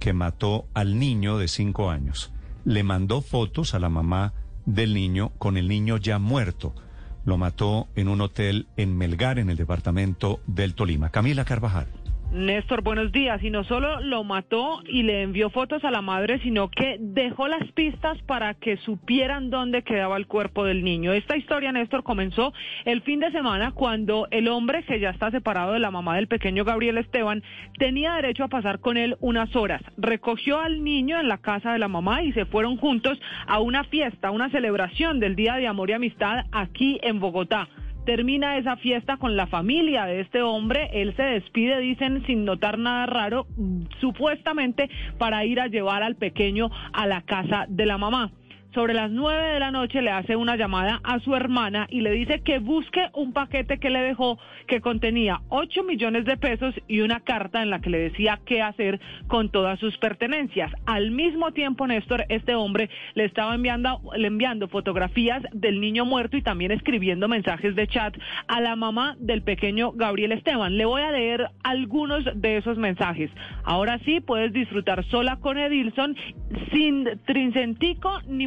que mató al niño de cinco años. Le mandó fotos a la mamá del niño con el niño ya muerto. Lo mató en un hotel en Melgar, en el departamento del Tolima. Camila Carvajal. Néstor, buenos días. Y no solo lo mató y le envió fotos a la madre, sino que dejó las pistas para que supieran dónde quedaba el cuerpo del niño. Esta historia, Néstor, comenzó el fin de semana cuando el hombre, que ya está separado de la mamá del pequeño Gabriel Esteban, tenía derecho a pasar con él unas horas. Recogió al niño en la casa de la mamá y se fueron juntos a una fiesta, una celebración del Día de Amor y Amistad aquí en Bogotá. Termina esa fiesta con la familia de este hombre. Él se despide, dicen, sin notar nada raro, supuestamente para ir a llevar al pequeño a la casa de la mamá sobre las nueve de la noche le hace una llamada a su hermana y le dice que busque un paquete que le dejó que contenía 8 millones de pesos y una carta en la que le decía qué hacer con todas sus pertenencias. Al mismo tiempo, Néstor, este hombre le estaba enviando, enviando fotografías del niño muerto y también escribiendo mensajes de chat a la mamá del pequeño Gabriel Esteban. Le voy a leer algunos de esos mensajes. Ahora sí, puedes disfrutar sola con Edilson sin trincentico ni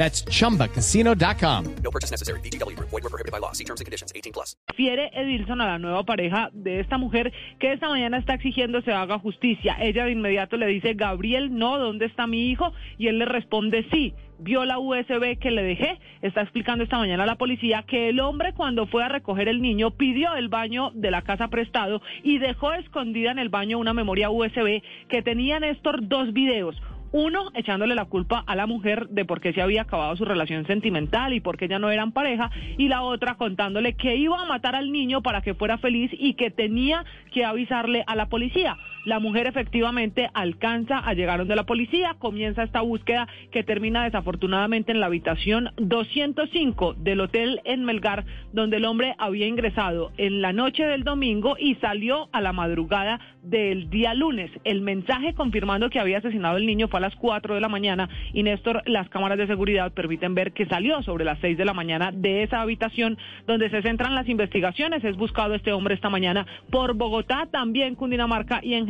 That's chumbacasino.com. No purchase necessary. BGW. Void were prohibited by law. See terms and conditions. 18 plus. refiere Edilson a la nueva pareja de esta mujer que esta mañana está exigiendo se haga justicia. Ella de inmediato le dice, Gabriel, no, ¿dónde está mi hijo? Y él le responde, sí. Vio la USB que le dejé. Está explicando esta mañana a la policía que el hombre cuando fue a recoger el niño pidió el baño de la casa prestado y dejó escondida en el baño una memoria USB que tenía Néstor dos videos. Uno, echándole la culpa a la mujer de por qué se había acabado su relación sentimental y por qué ya no eran pareja, y la otra contándole que iba a matar al niño para que fuera feliz y que tenía que avisarle a la policía. La mujer efectivamente alcanza a llegar donde la policía, comienza esta búsqueda que termina desafortunadamente en la habitación 205 del hotel en Melgar, donde el hombre había ingresado en la noche del domingo y salió a la madrugada del día lunes. El mensaje confirmando que había asesinado al niño fue a las 4 de la mañana y Néstor, las cámaras de seguridad permiten ver que salió sobre las 6 de la mañana de esa habitación donde se centran las investigaciones. Es buscado este hombre esta mañana por Bogotá, también Cundinamarca y en